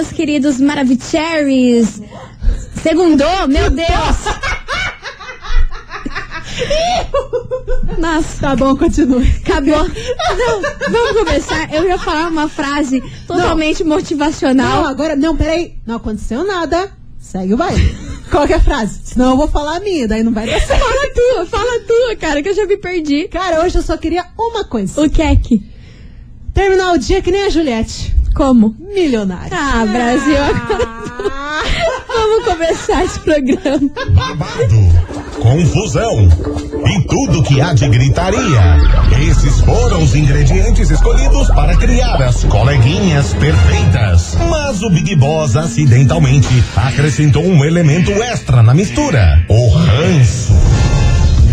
meus queridos Maravicheries. Segundou, meu Deus! Nossa, Tá bom, continue. acabou. Não, vamos começar. Eu ia falar uma frase totalmente motivacional. Não, agora, não, peraí. Não aconteceu nada. Segue o baile. Qual é a frase? Senão eu vou falar a minha, daí não vai dar certo. Fala tua, fala tua, cara, que eu já me perdi. Cara, hoje eu só queria uma coisa. O que é que? Terminar o dia que nem a Juliette. Como? Milionária. Ah, Brasil, agora Ah, vamos começar esse programa. babado, confusão e tudo que há de gritaria. Esses foram os ingredientes escolhidos para criar as coleguinhas perfeitas. Mas o Big Boss acidentalmente acrescentou um elemento extra na mistura: o ranço.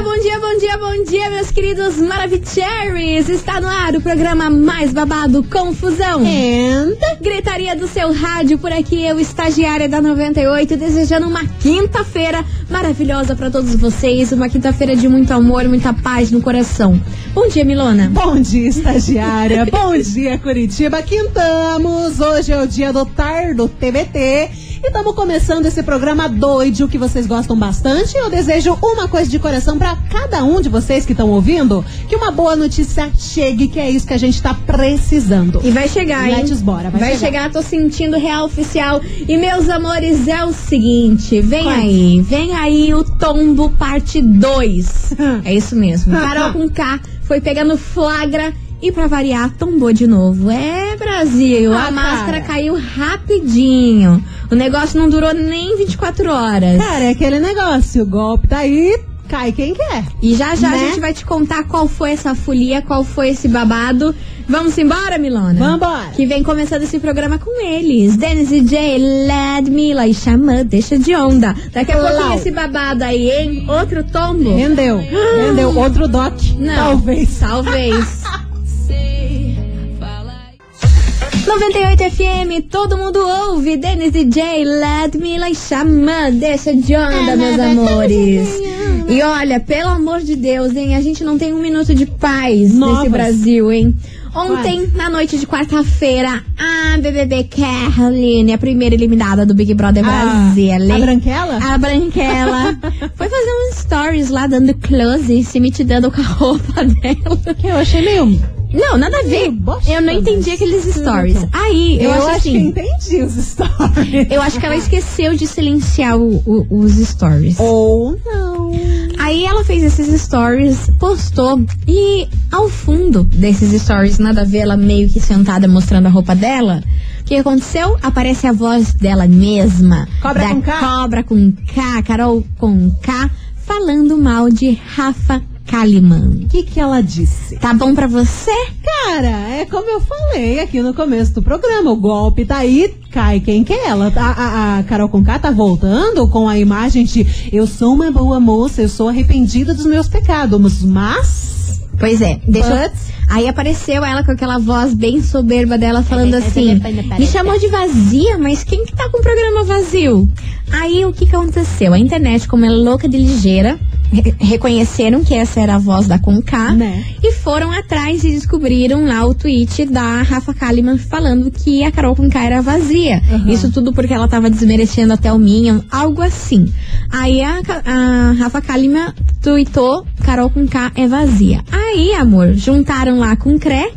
Bom dia, bom dia, bom dia, bom dia, meus queridos Maravicheries! Está no ar o programa mais babado Confusão. and... Gritaria do seu rádio por aqui, eu, estagiária da 98, desejando uma quinta-feira maravilhosa para todos vocês, uma quinta-feira de muito amor, muita paz no coração. Bom dia, Milona. Bom dia, estagiária. Bom dia, Curitiba. Quintamos. Hoje é o dia do Tardo TBT. E estamos começando esse programa doido que vocês gostam bastante. Eu desejo uma coisa de coração para cada um de vocês que estão ouvindo: que uma boa notícia chegue, que é isso que a gente tá precisando. E vai chegar, hein? Let's bora, vai vai chegar. chegar, tô sentindo real oficial. E meus amores, é o seguinte, vem aí, vem aí o tombo parte 2. é isso mesmo. Carol com K foi pegando flagra e pra variar, tombou de novo. É, Brasil, Ah, a máscara cara. caiu rapidinho. O negócio não durou nem 24 horas. Cara, é aquele negócio: o golpe tá aí, cai quem quer. E já já Né? a gente vai te contar qual foi essa folia, qual foi esse babado. Vamos embora, Milona? Vambora. Que vem começando esse programa com eles. Dennis e Jay, Led Mila e Xamã, deixa de onda. Daqui a Lau. pouquinho esse babado aí, hein? Outro tombo? Rendeu. Rendeu. Outro doc. Não. Talvez. Talvez. 98 FM, todo mundo ouve. Dennis e Jay, Led Mila e Xamã, deixa de onda, meus amores. E olha, pelo amor de Deus, hein? A gente não tem um minuto de paz nesse Novas. Brasil, hein? Ontem, na noite de quarta-feira, a BBB Caroline, a primeira eliminada do Big Brother Brasil. a branquela? A branquela foi fazer um stories lá dando close, se mitidando com a roupa dela. Que eu achei meio. Não, nada a ver. Eu não entendi aqueles stories. Aí, eu, acho que assim. entendi os stories. Eu acho que ela esqueceu de silenciar o- o- os stories. Ou não. Aí ela fez esses stories, postou e ao fundo desses stories, nada a ver, ela meio que sentada mostrando a roupa dela. O que aconteceu? Aparece a voz dela mesma. Cobra com K. Cobra com K, Carol com K, falando mal de Rafa Kalimann. O que, que ela disse? Tá bom pra você? Cara, é como eu falei aqui no começo do programa. O golpe tá aí, cai quem quer. Ela, a, a, a Carol Conká tá voltando com a imagem de eu sou uma boa moça, eu sou arrependida dos meus pecados, mas. Pois é, deixa eu... Aí apareceu ela com aquela voz bem soberba dela falando assim: me chamou de vazia, mas quem que tá com o programa vazio? Aí o que que aconteceu? A internet, como é louca de ligeira, re- reconheceram que essa era a voz da Conká Né? e foram atrás e descobriram lá o tweet da Rafa Kalimann falando que a Carol Conká era vazia. Uhum. Isso tudo porque ela tava desmerecendo até o Minion, algo assim. Aí a, a Rafa Kalimann tweetou Carol Conká é vazia. Aí, amor, juntaram lá com Cré,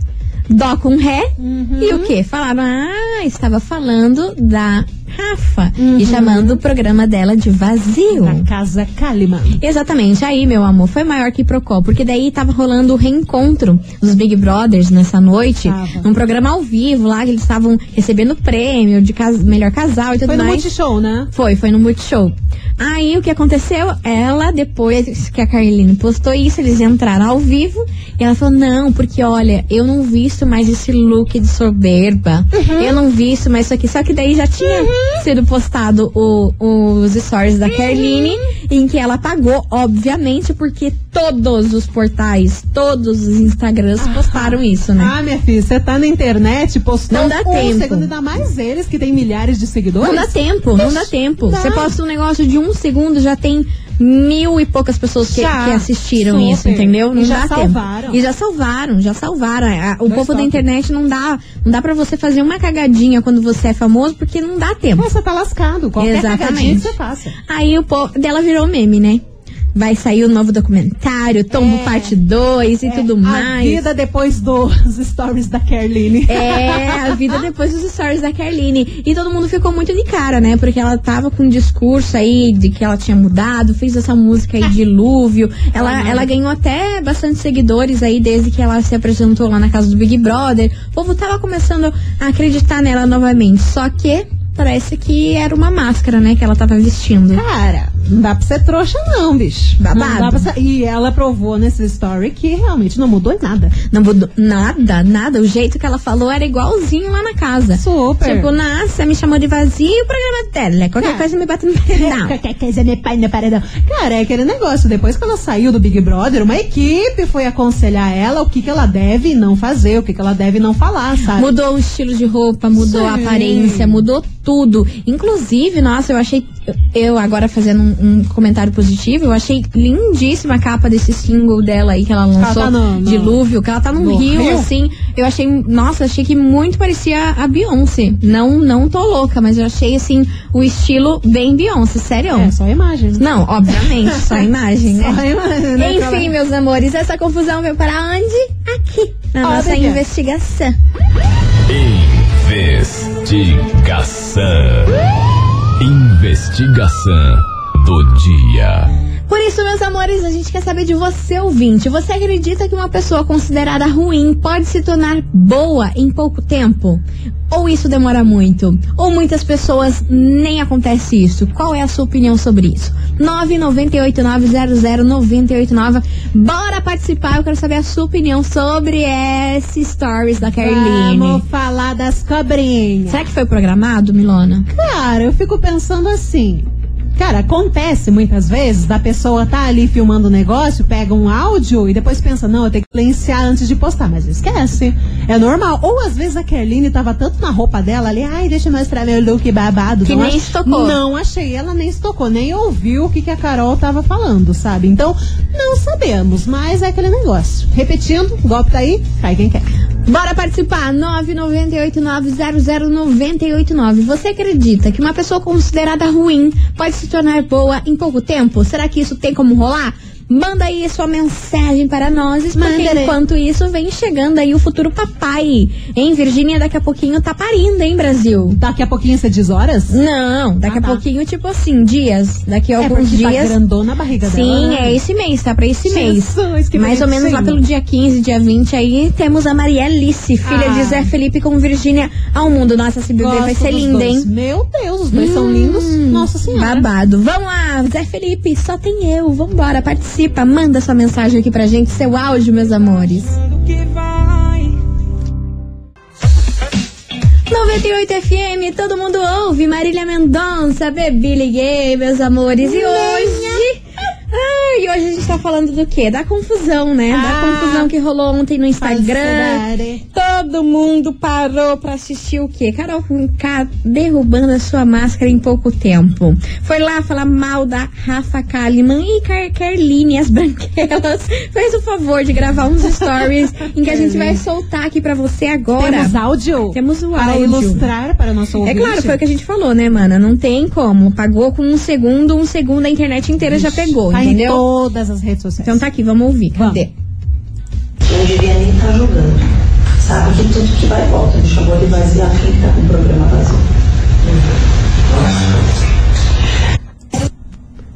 Dó com Ré e o que? Falaram, ah, estava falando da Rafa e chamando o programa dela de vazio. Da casa Kalimann. Exatamente, aí, meu amor, foi maior que Procol, porque daí tava rolando o reencontro dos Big Brothers nessa noite, Tava. num programa ao vivo lá, que eles estavam recebendo prêmio de cas- melhor casal e tudo Foi no mais. Multishow, né? Foi, foi no Multishow. Aí o que aconteceu? Ela, depois que a Carline postou isso, eles entraram ao vivo e ela falou: Não, porque olha, eu não visto mais esse look de soberba. Uhum. Eu não visto mais isso aqui. Só que daí já tinha sido postado o- os stories da Kerline, em que ela apagou, obviamente, porque todos os portais, todos os Instagrams postaram isso, né? Ah, minha filha, você tá na internet, postou Não dá um tempo. segundo, ainda mais eles que têm milhares de seguidores. Não dá tempo, não dá tempo. Você posta um negócio de um segundo, já tem mil e poucas pessoas que, Já, que assistiram super. isso, entendeu? Não E já dá salvaram. tempo. E já salvaram, já salvaram. A- O Dois povo da internet não dá, não dá para você fazer uma cagadinha quando você é famoso, porque não dá tempo. Você tá lascado. Qualquer Exatamente. cagadinha que você faça. Aí o povo dela virou meme, né? Vai sair o novo documentário, Tombo É. Parte 2 e tudo A mais. vida depois dos stories da Kerline. É, a vida depois dos stories da Kerline. E todo mundo ficou muito de cara, né? Porque ela tava com um discurso aí de que ela tinha mudado, fez essa música aí, Dilúvio. Ela, ela ganhou até bastante seguidores aí desde que ela se apresentou lá na casa do Big Brother. O povo tava começando a acreditar nela novamente. Só que parece que era uma máscara, né? Que ela tava vestindo. Cara, não dá pra ser trouxa, não, bicho. Babado. Não dá pra ser... E ela provou nesse story que realmente não mudou nada. Não mudou nada, nada. O jeito que ela falou era igualzinho lá na casa. Super. Tipo, nossa, me chamou de vazio o programa dela. Qualquer É. coisa me bate no paredão. Qualquer coisa me pai no paredão. Cara, é aquele negócio. Depois que ela saiu do Big Brother, uma equipe foi aconselhar ela o que, que ela deve não fazer, o que, que ela deve não falar, sabe? Mudou o estilo de roupa, mudou a Sim. aparência, mudou tudo. Inclusive, nossa, eu achei. Eu agora fazendo um, um comentário positivo, eu achei lindíssima a capa desse single dela aí que ela lançou, tá no- no- Dilúvio, que ela tá num no rio, Rio? assim. Eu achei, nossa, achei que muito parecia a Beyoncé. Não, não tô louca, mas eu achei assim, o estilo bem Beyoncé, sério. É, só a imagem. né? Não, obviamente, só imagem, né? Só imagem, né? Enfim, meus amores, essa confusão veio para onde? Aqui, na nossa investigação. Investigação. Investigação do dia. Por isso, meus amores, a gente quer saber de você, ouvinte. Você acredita que uma pessoa considerada ruim pode se tornar boa em pouco tempo? Ou isso demora muito? Ou muitas pessoas nem acontece isso? Qual é a sua opinião sobre isso? 998900989. Bora participar, eu quero saber a sua opinião sobre esse stories da Caroline. Vamos falar das cobrinhas. Será que foi programado, Milona? Cara, eu fico pensando assim. Cara, acontece muitas vezes da pessoa tá ali filmando o negócio, pega um áudio e depois pensa, não, eu tenho que silenciar antes de postar, mas esquece. É normal. Ou às vezes a Kerline tava tanto na roupa dela ali, ai, deixa eu mostrar meu look babado. Que Não nem ach- se tocou. Não achei, ela nem se tocou, nem ouviu o que, que a Carol tava falando, sabe? Então, não sabemos, mas é aquele negócio. Repetindo, o golpe tá aí, cai quem quer. Bora participar! 998900989. Você acredita que uma pessoa considerada ruim pode se tornar boa em pouco tempo? Será que isso tem como rolar? Manda aí sua mensagem para nós, porque né? enquanto isso vem chegando aí o futuro papai. Hein, Virgínia, daqui a pouquinho tá parindo, hein, Brasil? Daqui a pouquinho você diz horas? Não, daqui Ah, a tá. pouquinho, tipo assim, dias. Daqui a É alguns tá dias. grandona a barriga dela. Sim, né? é esse mês, tá? Pra esse mês. Jesus, que Mais ou menos lá bonitinho. pelo dia 15, dia 20, aí temos a Maria Alice, filha Ah. de Zé Felipe com Virgínia ao mundo. Nossa, esse bebê vai Gosto ser dos lindo, dois. hein? Meu Deus, os dois são lindos. Nossa senhora. Babado. Vamos lá, Zé Felipe, só tem eu. Vambora, participa, manda sua mensagem aqui pra gente, seu áudio, meus amores. 98 FM, todo mundo ouve. Marília Mendonça, bebi, liguei, meus amores. E hoje. Ai, hoje a gente tá falando do quê? Da confusão, né? Ah. da confusão que rolou ontem no Instagram. Todo mundo parou pra assistir o quê? Carol com K derrubando a sua máscara em pouco tempo. Foi lá falar mal da Rafa Kalimann e Car Carline, as branquelas. Fez o favor de gravar uns stories em que a gente vai soltar aqui pra você agora. Temos áudio? Temos o Para áudio. ilustrar para o nosso É ouvinte. claro, foi o que a gente falou, né, mana? Não tem como. Pagou com um segundo, um segundo a internet inteira já pegou, Tá em entendeu? todas as redes sociais. Então tá aqui, vamos ouvir. Vamos. Cadê? Não devia nem estar jogando. Sabe que tudo que vai volta. Ele chamou de vazia quem tá com o programa vazio.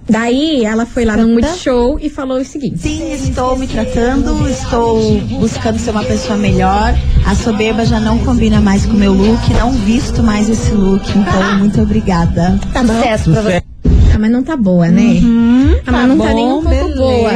Daí ela foi lá no Multishow e falou o seguinte. Sim, estou me tratando, estou buscando ser uma pessoa melhor. A soberba já não combina mais com o meu look, não visto mais esse look. Então, muito obrigada. Sucesso pra você. Ah, mas não tá boa, né? ah, mas Tá não bom, tá nem um pouco boa.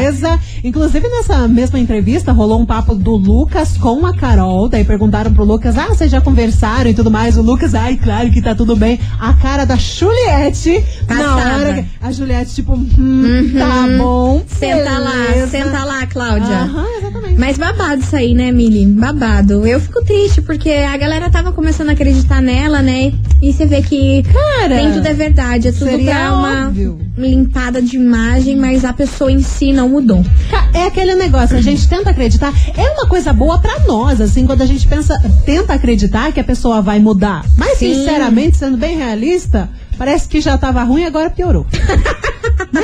Inclusive, nessa mesma entrevista, rolou um papo do Lucas com a Carol. Daí perguntaram pro Lucas, ah, vocês já conversaram e tudo mais. O Lucas, ai, claro que tá tudo bem. A cara da Juliette, na hora que a Juliette, tipo, hum, tá bom. Senta lá, beleza. senta lá, Cláudia. Aham, exatamente. Mas babado isso aí, né, Mili? Babado. Eu fico triste, porque a galera tava começando a acreditar nela, né? E você vê que Cara, nem tudo é verdade. É tudo pra uma óbvio. limpada de imagem, mas a pessoa em si não mudou. É aquele negócio, a gente tenta acreditar. É uma coisa boa pra nós, assim, quando a gente pensa, tenta acreditar que a pessoa vai mudar. Mas, Sim. sinceramente, sendo bem realista, parece que já tava ruim e agora piorou.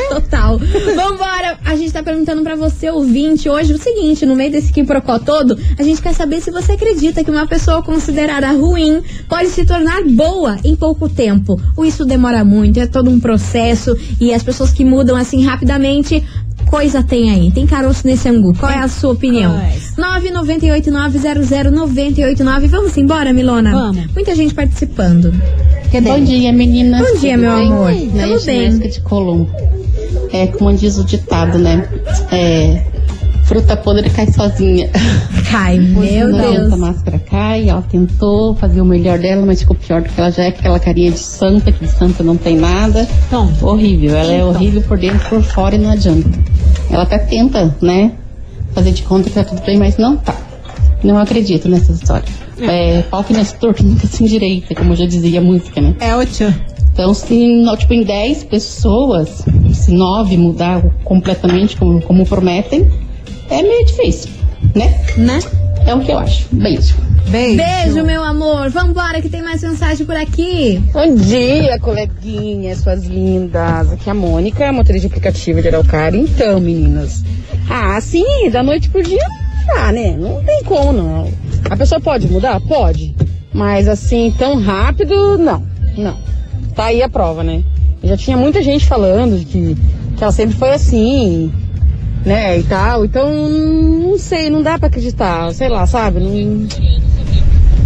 Total. Vambora! A gente tá perguntando pra você, ouvinte, hoje o seguinte: no meio desse quiprocó todo, a gente quer saber se você acredita que uma pessoa considerada ruim pode se tornar boa em pouco tempo. Ou isso demora muito, é todo um processo e as pessoas que mudam assim rapidamente. Coisa tem aí, tem caroço nesse angu. Qual é a sua opinião? Coisa. 998900989. Vamos embora, Milona? Vamos. Muita gente participando. Bom dia, meninas. Bom dia, Tudo meu bem? amor. Tudo bem. De Colombo. É, como diz o ditado, né? É, fruta podre cai sozinha. Cai, meu não, Deus. A máscara cai, ela tentou fazer o melhor dela, mas ficou pior do que ela já é, aquela carinha de santa, que de santa não tem nada. Então. Horrível, ela é Então. horrível por dentro, por fora e não adianta. Ela até tenta, né? Fazer de conta que tá tudo bem, mas não tá. Não acredito nessa história. É, pau que não é torto nunca se endireita, como já dizia a música, né? É o. Então, se tipo, em 10 pessoas, se 9 mudar completamente como, como prometem, é meio difícil, né? Né? É o que eu acho. Beijo. Beijo. Beijo, meu amor. Vambora que tem mais mensagem por aqui. Bom dia, coleguinhas, suas lindas. Aqui é a Mônica, motorista de aplicativo de Araucária. Então, meninas. Ah, sim, da noite pro dia não dá, né? Não tem como, não. A pessoa pode mudar? Pode. Mas assim, tão rápido, não. Não. Tá aí a prova, né? Já tinha muita gente falando que, que ela sempre foi assim, né? E tal. Então, não sei, não dá pra acreditar. Sei lá, sabe? Não.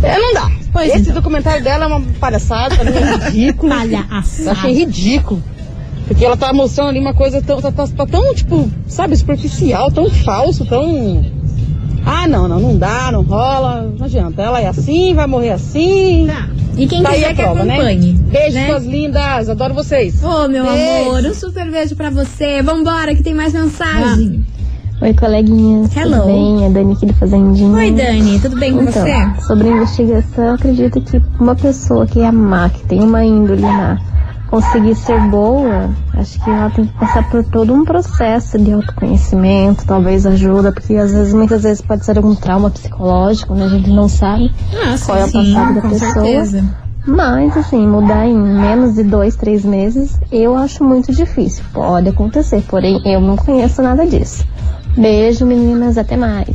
É, não dá. Pois Esse então. documentário dela é uma palhaçada, pra mim é ridículo. Palhaçada. Achei ridículo. Porque ela tá mostrando ali uma coisa tão, tá, tá- tá tão, tipo, sabe, superficial, tão falso, tão. Ah, não, não, não dá, não rola, não adianta. Ela é assim, vai morrer assim. E quem Tá aí quiser a que prova, né? acompanhe. Beijo, né? suas lindas, adoro vocês. Ô, meu Beijo. amor, um super beijo pra você. Vambora que tem mais mensagem. Oi, coleguinhas. Hello. Tudo bem? É Dani aqui do Fazendinha. Oi, Dani, tudo bem com Então, você? sobre a investigação, eu acredito que uma pessoa que é má, que tem uma índole má, conseguir ser boa, acho que ela tem que passar por todo um processo de autoconhecimento, talvez ajuda, porque às vezes, muitas vezes pode ser algum trauma psicológico, né? A gente não sabe Ah, qual é o passado da pessoa. certeza. Mas, assim, mudar em menos de dois, três meses, eu acho muito difícil. Pode acontecer, porém eu não conheço nada disso. Beijo, meninas, até mais.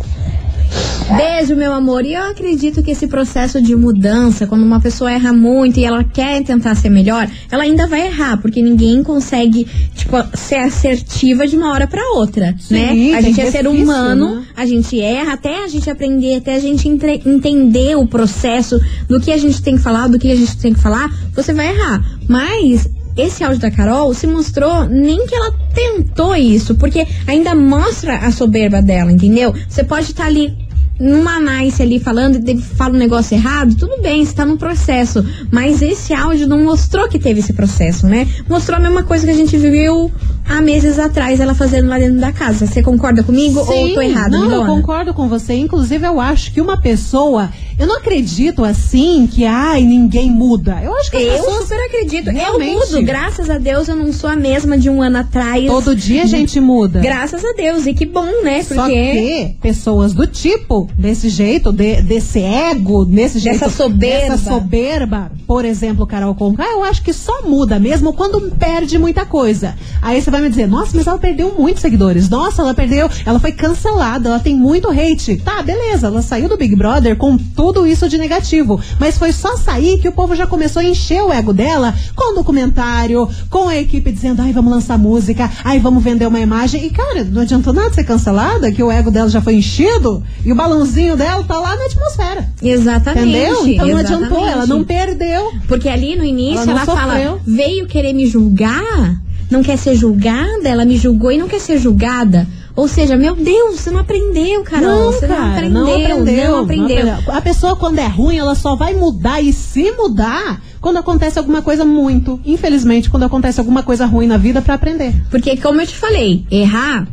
Beijo, meu amor. E eu acredito que esse processo de mudança, quando uma pessoa erra muito e ela quer tentar ser melhor, ela ainda vai errar, porque ninguém consegue, tipo, ser assertiva de uma hora pra outra, Sim, né? A gente é ser resquício, humano, né? a gente erra até a gente aprender, até a gente entre- entender o processo do que a gente tem que falar, do que a gente tem que falar, você vai errar. Mas esse áudio da Carol se mostrou nem que ela tentou isso, porque ainda mostra a soberba dela, entendeu? Você pode estar ali numa nice ali falando e fala um negócio errado, tudo bem, você tá no processo. Mas esse áudio não mostrou que teve esse processo, né? Mostrou a mesma coisa que a gente viu há meses atrás ela fazendo lá dentro da casa. Você concorda comigo ou eu tô errada, Não, eu concordo com você. Inclusive, eu acho que uma pessoa. Eu não acredito assim que, ai, ninguém muda. Eu acho que as Eu pessoas. super acredito. Realmente. Eu mudo. Graças a Deus eu não sou a mesma de um ano atrás. Todo dia a gente muda. Graças a Deus. E que bom, né? Porque. Só que pessoas do tipo, desse jeito, de- desse ego, desse jeito. Dessa soberba. Dessa soberba, por exemplo, Carol Conká, eu acho que só muda mesmo quando perde muita coisa. Aí você vai me dizer, nossa, mas ela perdeu muitos seguidores. Nossa, ela perdeu, ela foi cancelada, ela tem muito hate. Tá, beleza, ela saiu do Big Brother com tudo isso de negativo. Mas foi só sair que o povo já começou a encher o ego dela com documentário, com a equipe dizendo, ai, vamos lançar música, ai, vamos vender uma imagem. E, cara, não adiantou nada ser cancelada, que o ego dela já foi enchido e o balãozinho dela tá lá na atmosfera. Exatamente. Entendeu? Então não adiantou, ela não perdeu. Porque ali no início Ela ela, fala, veio querer me julgar, não quer ser julgada, ela me julgou e não quer ser julgada. Ou seja, meu Deus, você não aprendeu, Carol. Não, você cara, não aprendeu, não aprendeu, não aprendeu. A pessoa, quando é ruim, ela só vai mudar e se mudar quando acontece alguma coisa muito. Infelizmente, quando acontece alguma coisa ruim na vida pra aprender. Porque, como eu te falei, errar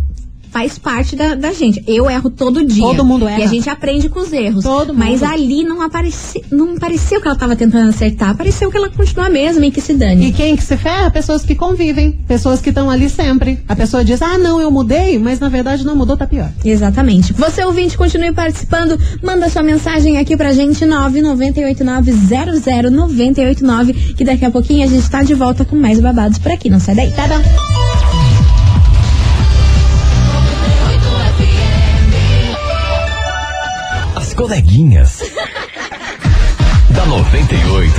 faz parte da, da gente. Eu erro todo dia. Todo mundo erra. E a gente aprende com os erros. Todo Mas mundo. ali não, apareci, não pareceu que ela tava tentando acertar. Pareceu que ela continua a mesma e que se dane. E quem que se ferra? Pessoas que convivem, pessoas que estão ali sempre. A pessoa diz, ah, não, eu mudei, mas na verdade não mudou, tá pior. Exatamente. Você ouvinte, continue participando. Manda sua mensagem aqui pra gente, 998900989, que daqui a pouquinho a gente tá de volta com mais babados por aqui. Não sai daí, tá? tá? Coleguinhas. da 98.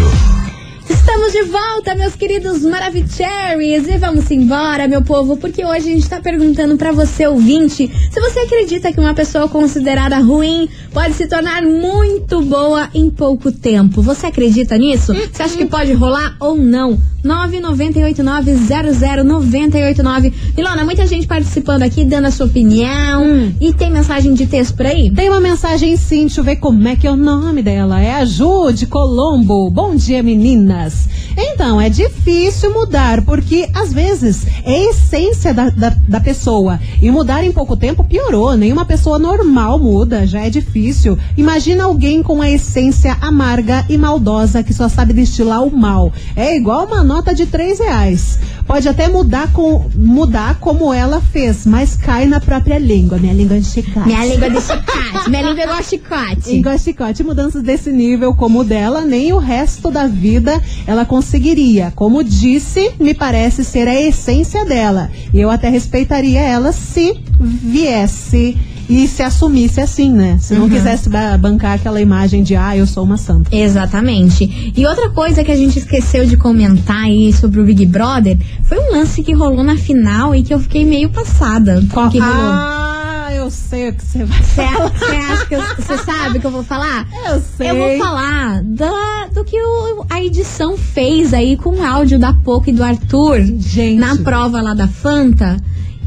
Estamos de volta, meus queridos Maravicheries, e vamos embora, meu povo, porque hoje a gente tá perguntando pra você, ouvinte, se você acredita que uma pessoa considerada ruim pode se tornar muito boa em pouco tempo. Você acredita nisso? Você acha que pode rolar ou não? 998900989. Milona, muita gente participando aqui, dando a sua opinião. E tem mensagem de texto por aí? Tem uma mensagem sim, deixa eu ver como é que é o nome dela. É a Ju de Colombo. Bom dia, meninas. Então, é difícil mudar, porque às vezes é a essência da, da, da pessoa. E mudar em pouco tempo piorou. Nenhuma pessoa normal muda, já é difícil. Imagina alguém com a essência amarga e maldosa que só sabe destilar o mal. É igual uma nota de três reais. Pode até mudar, com, mudar como ela fez, mas cai na própria língua. Minha língua é chicate. Minha língua é de chicote. Minha língua é igual chicote. Igual chicote, mudanças desse nível como o dela, nem o resto da vida ela conseguiria. Como disse, me parece ser a essência dela. E eu até respeitaria ela se viesse e se assumisse assim, né? Se não Uhum. quisesse ba- bancar aquela imagem de, ah, eu sou uma santa. Exatamente. E outra coisa que a gente esqueceu de comentar aí sobre o Big Brother foi um lance que rolou na final e que eu fiquei meio passada com o que rolou. Ah, eu sei o que você vai Você acha que eu- você sabe o que eu vou falar? Eu sei. Eu vou falar da- do que o- a edição fez aí com o áudio da Poca e do Arthur Gente. na prova lá da Fanta.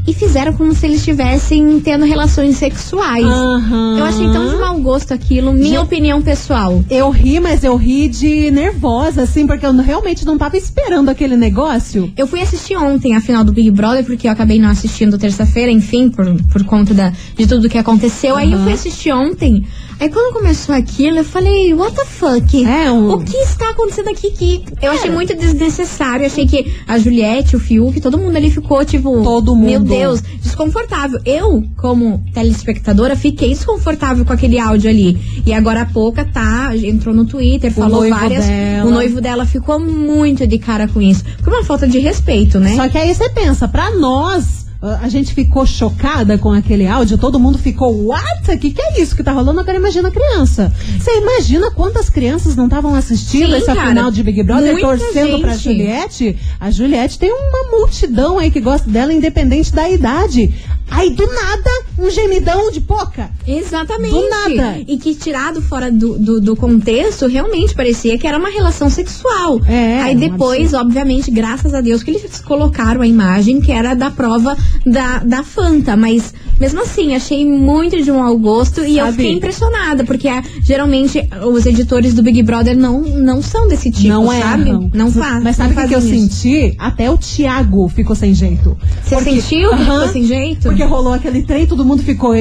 E fizeram como se eles estivessem tendo relações sexuais. Aham. Eu achei tão de mau gosto aquilo, minha opinião pessoal. Eu ri, mas eu ri de nervosa, assim, porque eu realmente não tava esperando aquele negócio. Eu fui assistir ontem a final do Big Brother, porque eu acabei não assistindo terça-feira, enfim, por, por conta da, de tudo que aconteceu. Aí eu fui assistir ontem. Aí quando começou aquilo, eu falei, what the fuck? É, um- O que está acontecendo aqui? Que eu achei muito desnecessário. Achei que a Juliette, o Fiuk, todo mundo ali ficou, tipo. Todo Meu mundo. Deus, desconfortável. Eu, como telespectadora, fiquei desconfortável com aquele áudio ali. E agora a pouca tá, entrou no Twitter, falou noivo várias. dela. O noivo dela ficou muito de cara com isso. Foi uma falta de respeito, né? Só que aí você pensa, pra nós, a gente ficou chocada com aquele áudio, todo mundo ficou, what? O que, que é isso que tá rolando? Agora imagina a criança. Você imagina quantas crianças não estavam assistindo Sim, essa cara. final de Big Brother torcendo pra gente. Juliette? A Juliette tem uma multidão aí que gosta dela, independente da idade. Aí do nada, um gemidão de poca. Exatamente. Do nada. E que tirado fora do, do, do contexto, realmente parecia que era uma relação sexual. É, Aí depois, obviamente, graças a Deus, que eles colocaram a imagem que era da prova da, da Fanta. Mas mesmo assim, achei muito de um mau gosto e eu Sabe- fiquei impressionada, porque ah, geralmente os editores do Big Brother não, não são desse tipo, não sabe? erram. Não faz. Mas sabe o que, que eu senti? Até o Thiago ficou sem jeito. Você Porque- sentiu que Aham. ficou sem jeito? Porque rolou aquele trem, todo mundo ficou,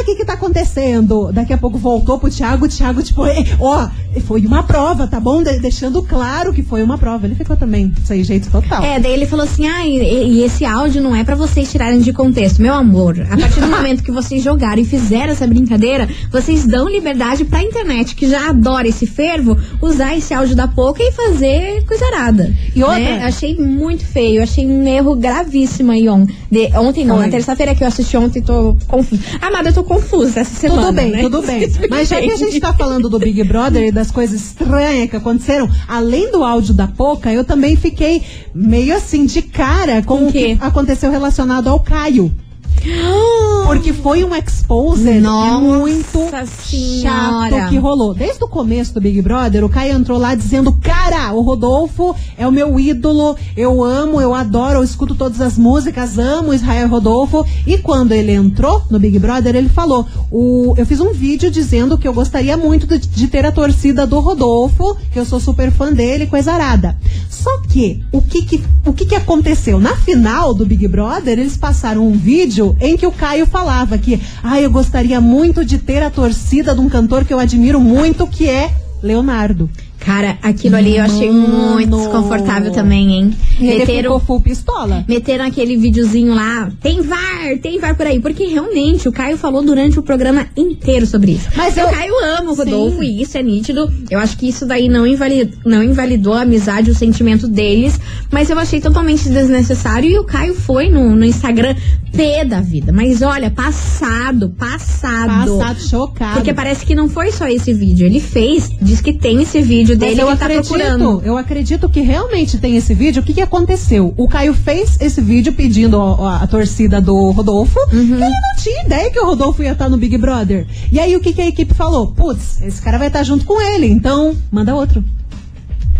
o que que tá acontecendo? Daqui a pouco voltou pro Thiago, o Thiago, tipo, "É, ó, foi uma prova, tá bom? De- deixando claro que foi uma prova. Ele ficou também sem jeito total. É, daí ele falou assim: ah, e, e esse áudio não é pra vocês tirarem de contexto. Meu amor, a partir do momento que vocês jogaram e fizeram essa brincadeira, vocês dão liberdade pra internet, que já adora esse fervo, usar esse áudio da pouca e fazer coisa arada. E outra? Né? Achei muito feio, achei um erro gravíssimo aí on, de, ontem não, Foi. na terça-feira que eu assisti ontem, tô confusa. Amada, eu tô confusa essa semana. Tudo bem, né? tudo bem. Mas já que a gente tá falando do Big Brother e das coisas estranhas que aconteceram, além do áudio da Poca, eu também fiquei meio assim de cara com Com o que aconteceu relacionado ao Caio. Porque foi um exposer Nossa muito Senhora. chato que rolou. Desde o começo do Big Brother, o Caio entrou lá dizendo: Cara, o Rodolfo é o meu ídolo, eu amo, eu adoro, eu escuto todas as músicas, amo Israel Rodolfo. E quando ele entrou no Big Brother, ele falou: o, Eu fiz um vídeo dizendo que eu gostaria muito de, de ter a torcida do Rodolfo, que eu sou super fã dele, coisa arada. Só que, o que que, o que que aconteceu? Na final do Big Brother, eles passaram um vídeo em que o Caio falava que, ah, eu gostaria muito de ter a torcida de um cantor que eu admiro muito, que é Leonardo. Cara, aquilo ali eu achei muito Mano. desconfortável também, hein? Ele Meteram, ficou full pistola. meteram aquele videozinho lá, tem VAR, tem VAR por aí. Porque realmente o Caio falou durante o programa inteiro sobre isso. Mas o eu- Caio ama o Sim. Rodolfo e isso é nítido. Eu acho que isso daí não invalidou, não invalidou a amizade, o sentimento deles. Mas eu achei totalmente desnecessário. E o Caio foi no, no Instagram pé da vida. Mas olha, passado, passado. Passado chocado. Porque parece que não foi só esse vídeo. Ele fez, diz que tem esse vídeo Mas dele eu tá acredito, procurando. eu acredito que realmente tem esse vídeo. O que, que aconteceu? O Caio fez esse vídeo pedindo a, a- a torcida do Rodolfo Uhum. e ele não tinha ideia que o Rodolfo ia estar no Big Brother. E aí o que, que a equipe falou? Putz, esse cara vai estar junto com ele, então manda outro.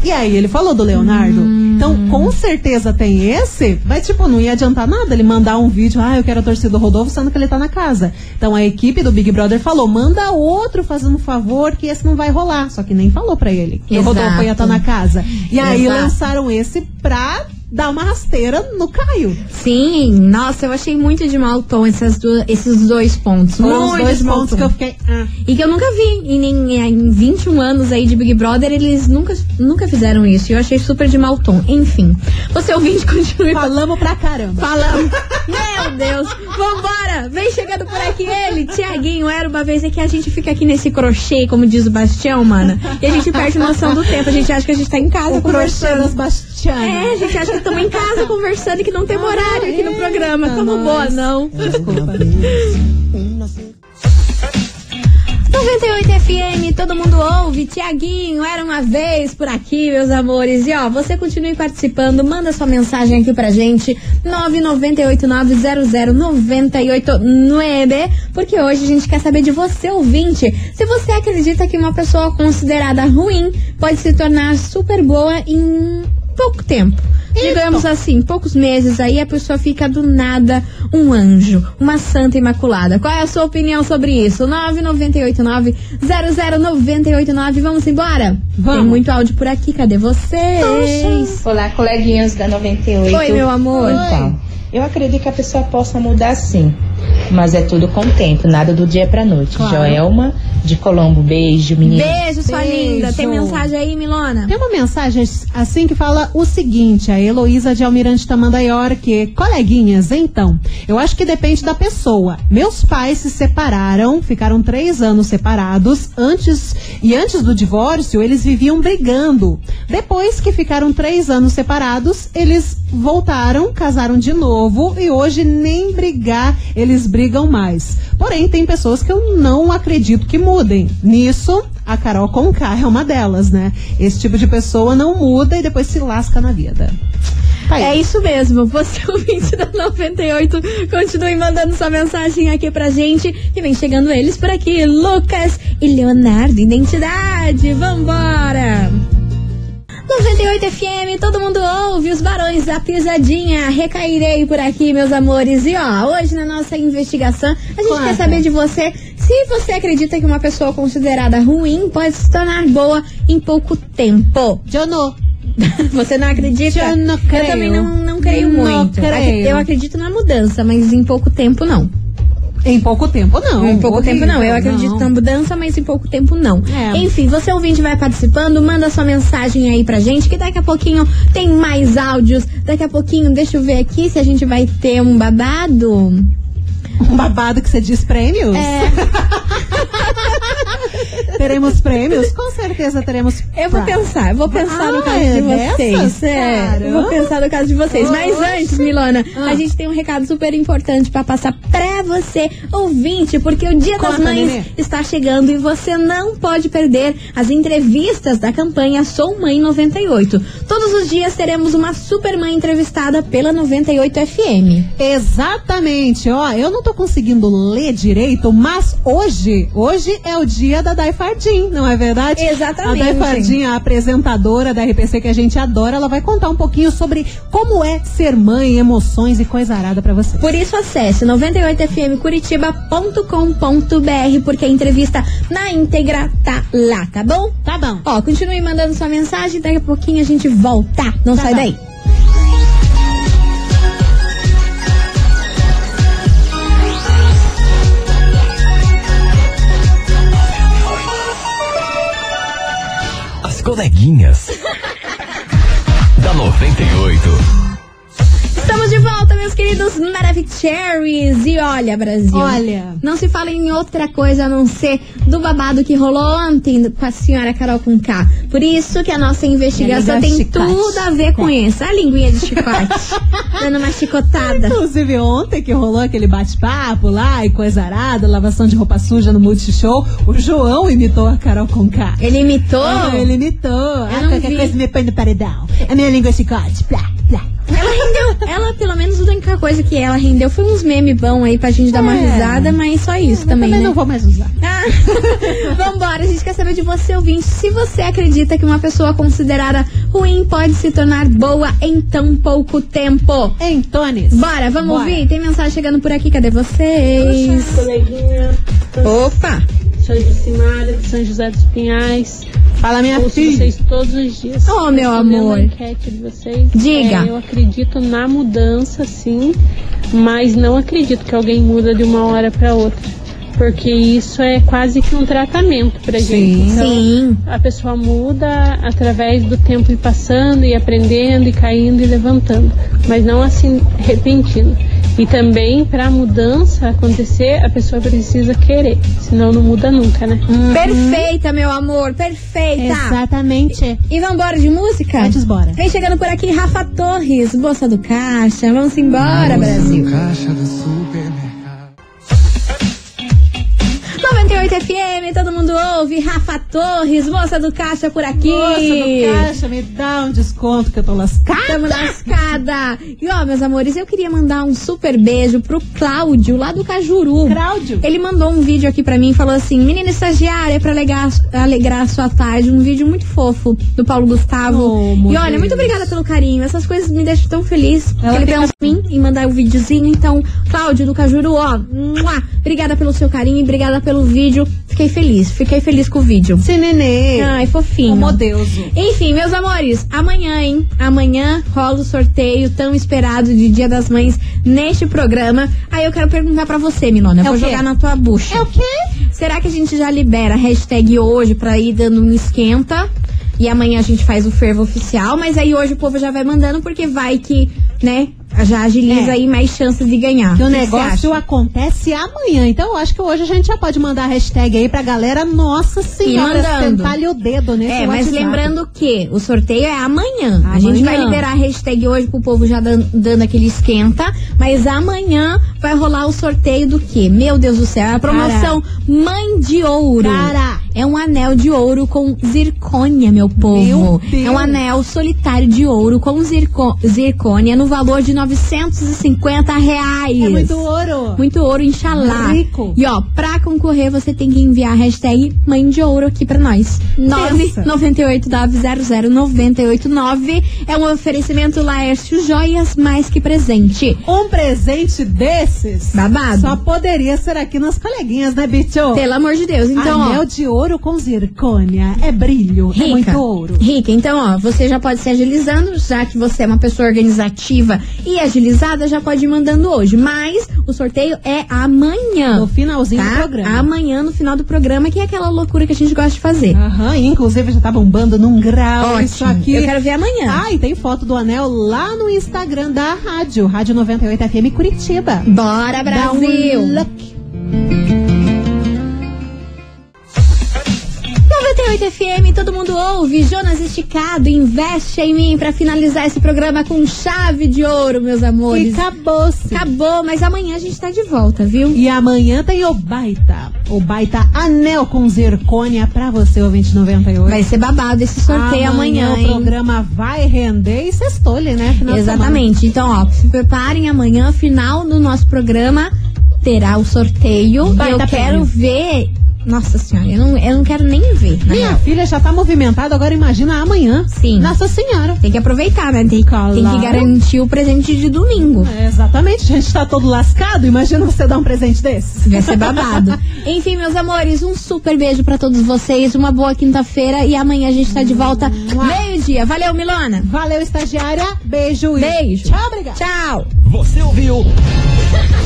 E aí ele falou do Leonardo. Hum. Então, com certeza tem esse, mas tipo, não ia adiantar nada ele mandar um vídeo, ah, eu quero a torcida do Rodolfo, sendo que ele tá na casa. Então a equipe do Big Brother falou, manda outro fazendo um favor, que esse não vai rolar. Só que nem falou pra ele que o Exato. Rodolfo ia estar na casa. E aí Exato. lançaram esse pra dar uma rasteira no Caio. Sim, nossa, eu achei muito de mau tom essas duas- esses dois pontos. Foram os muito dois pontos que eu fiquei. ah. E que eu nunca vi em, nem- em 21 anos aí de Big Brother, eles nunca, nunca fizeram isso. E eu achei super de mau tom. Enfim, você ouvinte continue Falamos pra caramba. falando. Meu Deus, vambora! Vem chegando por aqui ele, Tiaguinho. Era uma vez é que a gente fica aqui nesse crochê, como diz o Bastião, mana. E a gente perde noção do tempo. A gente acha que a gente tá em casa O crochê conversando. Bastianas. É, a gente acha que estamos em casa conversando e que não tem horário aqui no programa. eita, Tamo boa, não. Desculpa. 98 FM, todo mundo ouve. Tiaguinho, era uma vez por aqui, meus amores. E ó, você continue participando, manda sua mensagem aqui pra gente, 998900989, porque hoje a gente quer saber de você, ouvinte. Se você acredita que uma pessoa considerada ruim pode se tornar super boa em pouco tempo. Digamos assim, poucos meses aí a pessoa fica do nada um anjo, uma santa imaculada. Qual é a sua opinião sobre isso? 9989-00989. Vamos embora? Vamos. Tem muito áudio por aqui, cadê vocês? Olá, coleguinhas da 98. Oi, meu amor. Então, eu acredito que a pessoa possa mudar sim. Mas é tudo com tempo, nada do dia pra noite. Claro. Joelma, de Colombo, beijo, menina. Beijo, sua Beijo. linda. Tem mensagem aí, Milona? Tem uma mensagem assim que fala o seguinte, a Heloísa de Almirante Tamandaior, que, coleguinhas, então, eu acho que depende da pessoa. Meus pais se separaram, ficaram três anos separados, antes e antes do divórcio, eles viviam brigando. Depois que ficaram três anos separados, eles voltaram, casaram de novo e hoje nem brigar eles brigam mais. Porém, tem pessoas que eu não acredito que mudem. Nisso, a Carol Conká é uma delas, né? Esse tipo de pessoa não muda e depois se lasca na vida. Tá. É isso mesmo. Você, ouvinte da 98, continue mandando sua mensagem aqui pra gente. E vem chegando eles por aqui, Lucas e Leonardo Identidade. Vambora! 98 FM, todo mundo ouve os barões da pisadinha. Recairei por aqui, meus amores. E ó, hoje na nossa investigação, a gente quer saber de você se você acredita que uma pessoa considerada ruim pode se tornar boa em pouco tempo. Jono, Você não acredita? Eu não creio. Eu também não, não creio Não muito. creio. Eu acredito na mudança, mas em pouco tempo não. Em pouco tempo não. em pouco Horrível, tempo não. Eu acredito não. na mudança, mas em pouco tempo não. É. Enfim, você ouvinte vai participando, manda sua mensagem aí pra gente, que daqui a pouquinho tem mais áudios. Daqui a pouquinho, deixa eu ver aqui se a gente vai ter um babado. Um babado que você diz prêmios? É. teremos prêmios? Com certeza teremos. Eu vou pensar, eu vou pensar no Ah, caso é de dessas? vocês. É, eu vou pensar no caso de vocês. Mas antes, Milona, Ah. a gente tem um recado super importante pra passar pra você, ouvinte, porque o Dia das Conta, Mães nenê. está chegando e você não pode perder as entrevistas da campanha Sou Mãe 98. Todos os dias teremos uma super mãe entrevistada pela 98 FM. Exatamente, ó, eu não tô conseguindo ler direito, mas hoje, hoje é o dia da Dai Fardim, não é verdade? Exatamente. A Fardim, a apresentadora da RPC que a gente adora, ela vai contar um pouquinho sobre como é ser mãe, emoções e coisa arada pra você. Por isso acesse 98fmcuritiba.com.br porque a entrevista na íntegra tá lá, tá bom? Tá bom. Ó, continue mandando sua mensagem, daqui a pouquinho a gente volta. Não Tá sai bom. daí. Coleguinhas. da 98. Estamos de volta, meus queridos Maravicheries. E olha, Brasil. Olha. Não se fala em outra coisa a não ser do babado que rolou ontem com a senhora Carol com K. Por isso que a nossa investigação É tem tudo a ver com isso. A linguinha de chicote. dando uma chicotada. Inclusive ontem que rolou aquele bate-papo lá e coisa arada, lavação de roupa suja no Multishow, o João imitou a Carol Conká. Ele imitou? Ah, ele imitou. Ah, não qualquer vi. coisa me põe no paredão. A minha língua é chicote. Plá, plá. Ela rendeu. Ela, pelo menos, a única coisa que ela rendeu foi uns memes bons aí pra gente dar uma É. risada, mas só isso Eu também, também né? não vou mais usar. Ah, Vambora, a gente quer saber de você, ouvinte. Se você acredita que uma pessoa considerada ruim pode se tornar boa em tão pouco tempo. Entones. Bora, vamos Bora. ouvir? Tem mensagem chegando por aqui, cadê vocês? coleguinha. Opa! Sou de Simária, de São José dos Pinhais. Fala, minha Ouço filha. vocês todos os dias. Oh, meu amor. enquete de vocês. Diga. É, eu acredito na mudança, sim, mas não acredito que alguém muda de uma hora para outra. Porque isso é quase que um tratamento pra gente. Então, Sim. a pessoa muda através do tempo ir passando e aprendendo e caindo e levantando, mas não assim repentino. E também para a mudança acontecer, a pessoa precisa querer, senão não muda nunca, né? Perfeita, meu amor, perfeita! Exatamente. E vambora de música? Antes, bora. Vem chegando por aqui Rafa Torres, Bolsa do Caixa. Vamos embora, Brasil. Caixa do supermercado. 98 FM, todo mundo ouve. Rafa Torres, Moça do Caixa por aqui. Moça do caixa, me dá um desconto que eu tô lascada. Tamo lascada. E ó, meus amores, eu queria mandar um super beijo pro Cláudio, lá do Cajuru. Cláudio. Ele mandou um vídeo aqui pra mim e falou assim: Menina estagiária, pra alegrar, alegrar a sua tarde. Um vídeo muito fofo do Paulo Gustavo. Oh, e olha, Deus. muito obrigada pelo carinho. Essas coisas me deixam tão feliz. Ela ele pensou em mim e mandar o videozinho. Então, Cláudio do Cajuru, ó, mua, obrigada pelo seu carinho e obrigada pelo vídeo. Fiquei feliz, fiquei feliz com o vídeo. Se nenê. Ai, fofinho. Como Deuso. Enfim, meus amores, amanhã, hein? Amanhã rola o sorteio tão esperado de Dia das Mães neste programa. Aí eu quero perguntar pra você, Milona. Eu É vou jogar na tua bucha. É o quê? Será que a gente já libera a hashtag hoje pra ir dando um esquenta? E amanhã a gente faz o fervo oficial, mas aí hoje o povo já vai mandando porque vai que, né, já agiliza É. aí mais chances de ganhar. Que o negócio acontece amanhã. Então eu acho que hoje a gente já pode mandar a hashtag aí pra galera. Nossa senhora, sentar-lhe o dedo nesse É, mas WhatsApp. lembrando que o sorteio é amanhã. A Amanhã. gente vai liberar a hashtag hoje pro povo já dan- dando aquele esquenta, mas amanhã vai rolar o sorteio do quê? Meu Deus do céu, é a promoção Mãe de Ouro. Cara. É um anel de ouro com zircônia, meu povo. Meu. É um anel solitário de ouro com zirco- zircônia no valor de 950 reais. É muito ouro. Muito ouro, inshallah. Rico. E ó, pra concorrer, você tem que enviar a hashtag Mãe de Ouro aqui pra nós. 998-900-989. É um oferecimento Laércio Joias mais que presente. Um presente desses. Babado. Só poderia ser aqui nas coleguinhas, né, bicho? Pelo amor de Deus. Então, Anel ó. de ouro com zircônia. É brilho. É muito ouro. Rica, então, ó, você já pode se agilizando, já que você é uma pessoa organizativa e agilizada, já pode ir mandando hoje. Mas o sorteio é amanhã. No finalzinho tá? do programa. Amanhã, no final do programa, que é aquela loucura que a gente gosta de fazer. Aham, inclusive já tá bombando num grau Ótimo. isso aqui. Eu quero ver amanhã. Ah, e tem foto do anel lá no Instagram da rádio, Rádio 98 FM Curitiba. Bora, Dá um Brasil! look. FM, todo mundo ouve. Jonas Esticado, investe em mim pra finalizar esse programa com chave de ouro, meus amores. E acabou-se. Acabou, mas amanhã a gente tá de volta, viu? E amanhã tem o Baita. O Baita Anel com zircônia pra você, ouvinte 98. Vai ser babado esse sorteio amanhã, o hein? programa vai render e sextole, né? Final Exatamente. Então, ó, se preparem amanhã, final do nosso programa, terá o sorteio. Vai e eu quero ver. Nossa senhora, eu não, eu não quero nem ver. Minha real. filha já tá movimentada, agora imagina amanhã. Sim. Nossa Senhora. Tem que aproveitar, né? Tem, tem que Claro. garantir o presente de domingo. É, exatamente, a gente tá todo lascado. Imagina você dar um presente desse. Vai ser babado. Enfim, meus amores, um super beijo pra todos vocês. Uma boa quinta-feira e amanhã a gente tá de volta meio-dia. Valeu, Milona. Valeu, estagiária. Beijo e Beijo. tchau, obrigada. Tchau. Você ouviu?